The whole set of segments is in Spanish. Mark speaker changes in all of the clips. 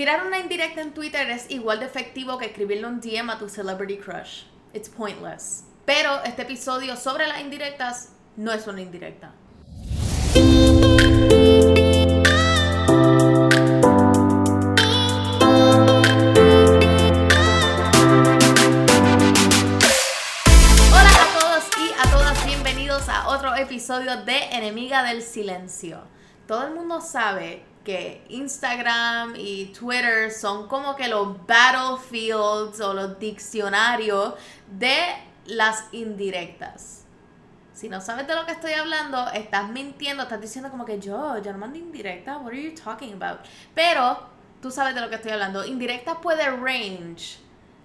Speaker 1: Tirar una indirecta en Twitter es igual de efectivo que escribirle un DM a tu celebrity crush. It's pointless. Pero este episodio sobre las indirectas no es una indirecta. Hola a todos y a todas, bienvenidos a otro episodio de Enemiga del Silencio. Todo el mundo sabe que Instagram y Twitter son como que los battlefields o los diccionarios de las indirectas. Si no sabes de lo que estoy hablando, estás mintiendo, estás diciendo como que yo, yo no mando indirecta, what are you talking about? Pero tú sabes de lo que estoy hablando. Indirecta puede range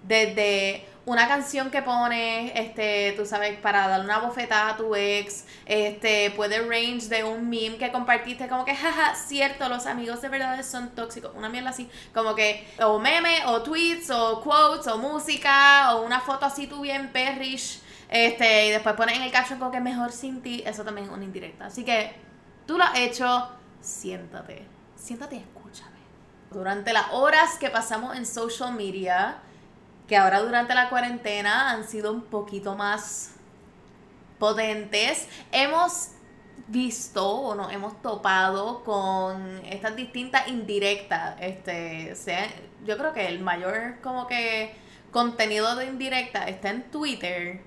Speaker 1: desde una canción que pones, este, tú sabes, para darle una bofetada a tu ex, este, puede range de un meme que compartiste, como que, jaja, cierto, los amigos de verdad son tóxicos, una mierda así, como que, o meme, o tweets, o quotes, o música, o una foto así tú bien perrish, este, y después pones en el caption como que mejor sin ti, eso también es una indirecta. Así que, tú lo has hecho, siéntate, siéntate y escúchame. Durante las horas que pasamos en social media, que ahora durante la cuarentena han sido un poquito más potentes. Hemos visto o nos hemos topado con estas distintas indirectas. Este, sea, yo creo que el mayor como que contenido de indirecta está en Twitter.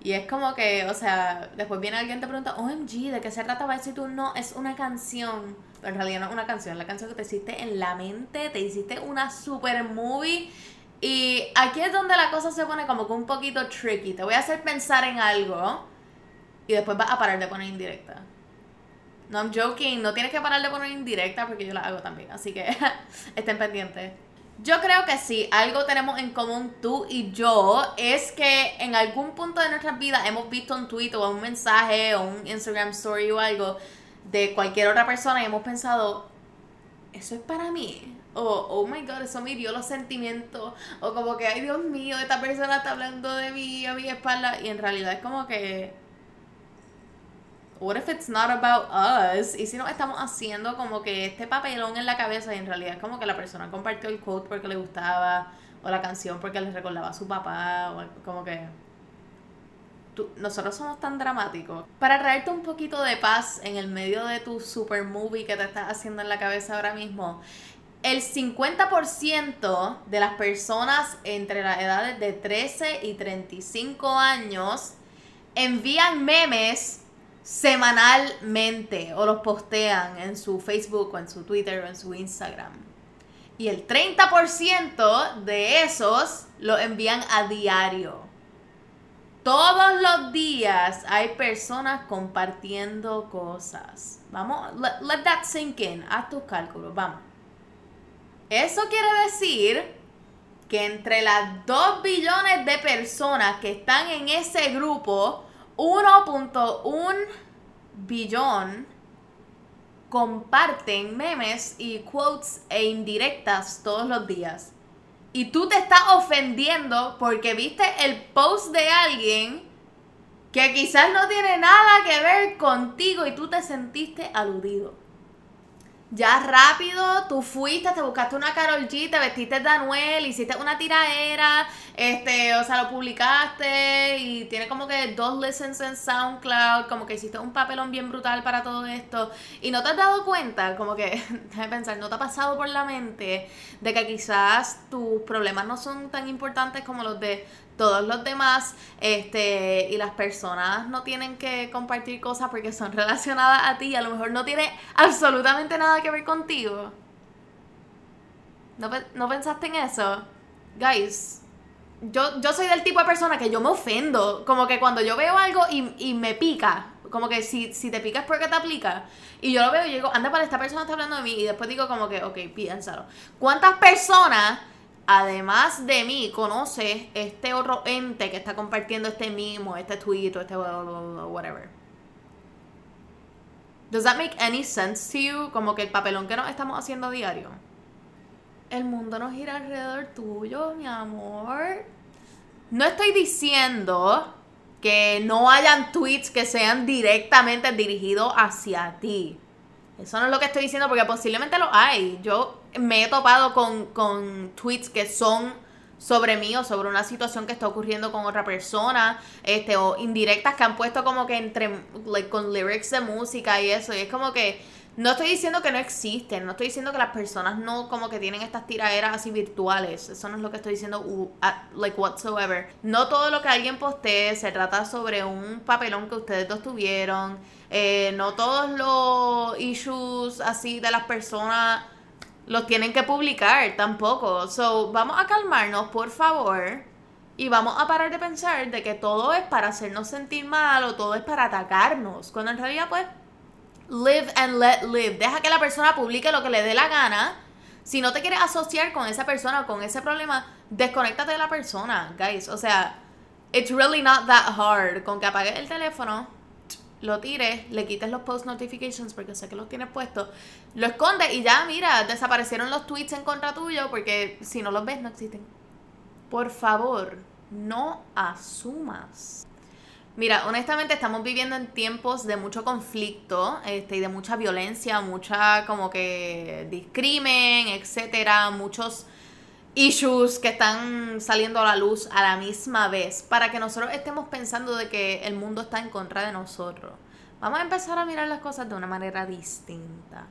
Speaker 1: Y es como que, o sea, después viene alguien y te pregunta, OMG, ¿de qué se trataba eso? Y tú, no, es una canción. En realidad no es una canción, es la canción que te hiciste en la mente, te hiciste una super movie. Y aquí es donde la cosa se pone como que un poquito tricky. Te voy a hacer pensar en algo y después vas a parar de poner indirecta. No, I'm joking. No tienes que parar de poner indirecta porque yo la hago también. Así que estén pendientes. Yo creo que sí, algo tenemos en común tú y yo es que en algún punto de nuestras vidas hemos visto un tweet o un mensaje o un Instagram story o algo de cualquier otra persona y hemos pensado, eso es para mí. O, oh my god, eso me dio los sentimientos. O como que, ay Dios mío, esta persona está hablando de mí a mi espalda. Y en realidad es como que, what if it's not about us? Y si nos estamos haciendo como que este papelón en la cabeza y en realidad es como que la persona compartió el quote porque le gustaba o la canción porque le recordaba a su papá o como que nosotros somos tan dramáticos. Para traerte un poquito de paz en el medio de tu super movie que te estás haciendo en la cabeza ahora mismo, el 50% de las personas entre las edades de 13 y 35 años envían memes semanalmente o los postean en su Facebook o en su Twitter o en su Instagram. Y el 30% de esos lo envían a diario. Todos los días hay personas compartiendo cosas. Vamos, let, let that sink in. Haz tus cálculos, vamos. Eso quiere decir que entre las 2 billones de personas que están en ese grupo, 1.1 billón comparten memes y quotes e indirectas todos los días. Y tú te estás ofendiendo porque viste el post de alguien que quizás no tiene nada que ver contigo y tú te sentiste aludido. Ya rápido, tú fuiste, te buscaste una Carol G, te vestiste de Anuel, hiciste una tiraera, este, o sea, lo publicaste y tiene como que dos listens en SoundCloud, como que hiciste un papelón bien brutal para todo esto. Y no te has dado cuenta, como que, déjame pensar, no te ha pasado por la mente de que quizás tus problemas no son tan importantes como los de todos los demás, este, y las personas no tienen que compartir cosas porque son relacionadas a ti, a lo mejor no tiene absolutamente nada que ver contigo. ¿No, no pensaste en eso? Guys, yo, yo soy del tipo de persona que yo me ofendo, como que cuando yo veo algo y, y me pica, como que si, si te pica es porque te aplica. Y yo lo veo y digo, anda para esta persona está hablando de mí. Y después digo como que, ok, piénsalo. ¿Cuántas personas además de mí, conoce este otro ente que está compartiendo este mimo, este tweet o este whatever. Does that make any sense to you? Como que el papelón que nos estamos haciendo diario. El mundo no gira alrededor tuyo, mi amor. No estoy diciendo que no hayan tweets que sean directamente dirigidos hacia ti. Eso no es lo que estoy diciendo porque posiblemente lo hay. Yo me he topado con, con tweets que son sobre mí o sobre una situación que está ocurriendo con otra persona, este, o indirectas que han puesto como que entre, like, con lyrics de música y eso, y es como que, no estoy diciendo que no existen, no estoy diciendo que las personas no como que tienen estas tiraderas así virtuales, eso no es lo que estoy diciendo, like whatsoever. No todo lo que alguien postee se trata sobre un papelón que ustedes dos tuvieron, eh, no todos los issues así de las personas los tienen que publicar tampoco. So, vamos a calmarnos, por favor. Y vamos a parar de pensar de que todo es para hacernos sentir mal o todo es para atacarnos. Cuando en realidad, pues, live and let live. Deja que la persona publique lo que le dé la gana. Si no te quieres asociar con esa persona o con ese problema, desconéctate de la persona, guys. O sea, it's really not that hard. Con que apagues el teléfono, lo tires, le quites los post notifications porque sé que los tienes puestos, lo escondes y ya, mira, desaparecieron los tweets en contra tuyo porque si no los ves no existen. Por favor, no asumas. Mira, honestamente estamos viviendo en tiempos de mucho conflicto este, y de mucha violencia, mucha como que discrimen, etcétera, muchos issues que están saliendo a la luz a la misma vez para que nosotros estemos pensando de que el mundo está en contra de nosotros. Vamos a empezar a mirar las cosas de una manera distinta.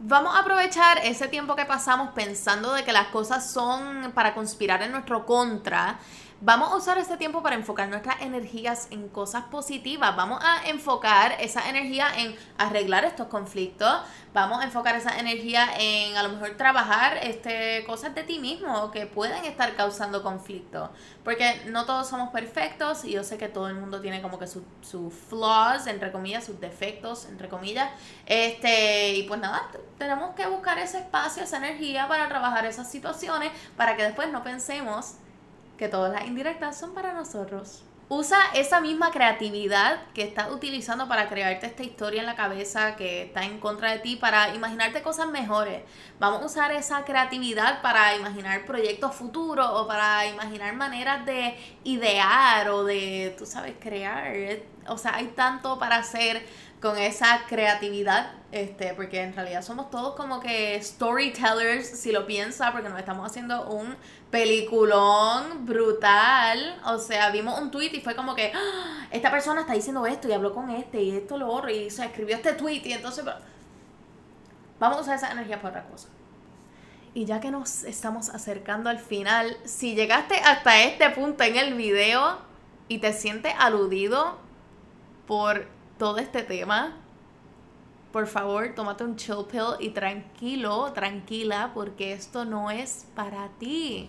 Speaker 1: Vamos a aprovechar ese tiempo que pasamos pensando de que las cosas son para conspirar en nuestro contra Vamos a usar este tiempo para enfocar nuestras energías en cosas positivas. Vamos a enfocar esa energía en arreglar estos conflictos. Vamos a enfocar esa energía en a lo mejor trabajar este, cosas de ti mismo que pueden estar causando conflicto. Porque no todos somos perfectos y yo sé que todo el mundo tiene como que sus su flaws, entre comillas, sus defectos, entre comillas. Este, y pues nada, tenemos que buscar ese espacio, esa energía para trabajar esas situaciones para que después no pensemos que todas las indirectas son para nosotros. Usa esa misma creatividad que estás utilizando para crearte esta historia en la cabeza que está en contra de ti, para imaginarte cosas mejores. Vamos a usar esa creatividad para imaginar proyectos futuros o para imaginar maneras de idear o de, tú sabes, crear. O sea, hay tanto para hacer con esa creatividad, este, porque en realidad somos todos como que storytellers, si lo piensa, porque nos estamos haciendo un peliculón brutal. O sea, vimos un tweet y fue como que ¡Ah! esta persona está diciendo esto y habló con este y esto lo otro y se escribió este tweet y entonces vamos a usar esa energía para otra cosa. Y ya que nos estamos acercando al final, si llegaste hasta este punto en el video y te sientes aludido por todo este tema, por favor, tómate un chill pill y tranquilo, tranquila, porque esto no es para ti.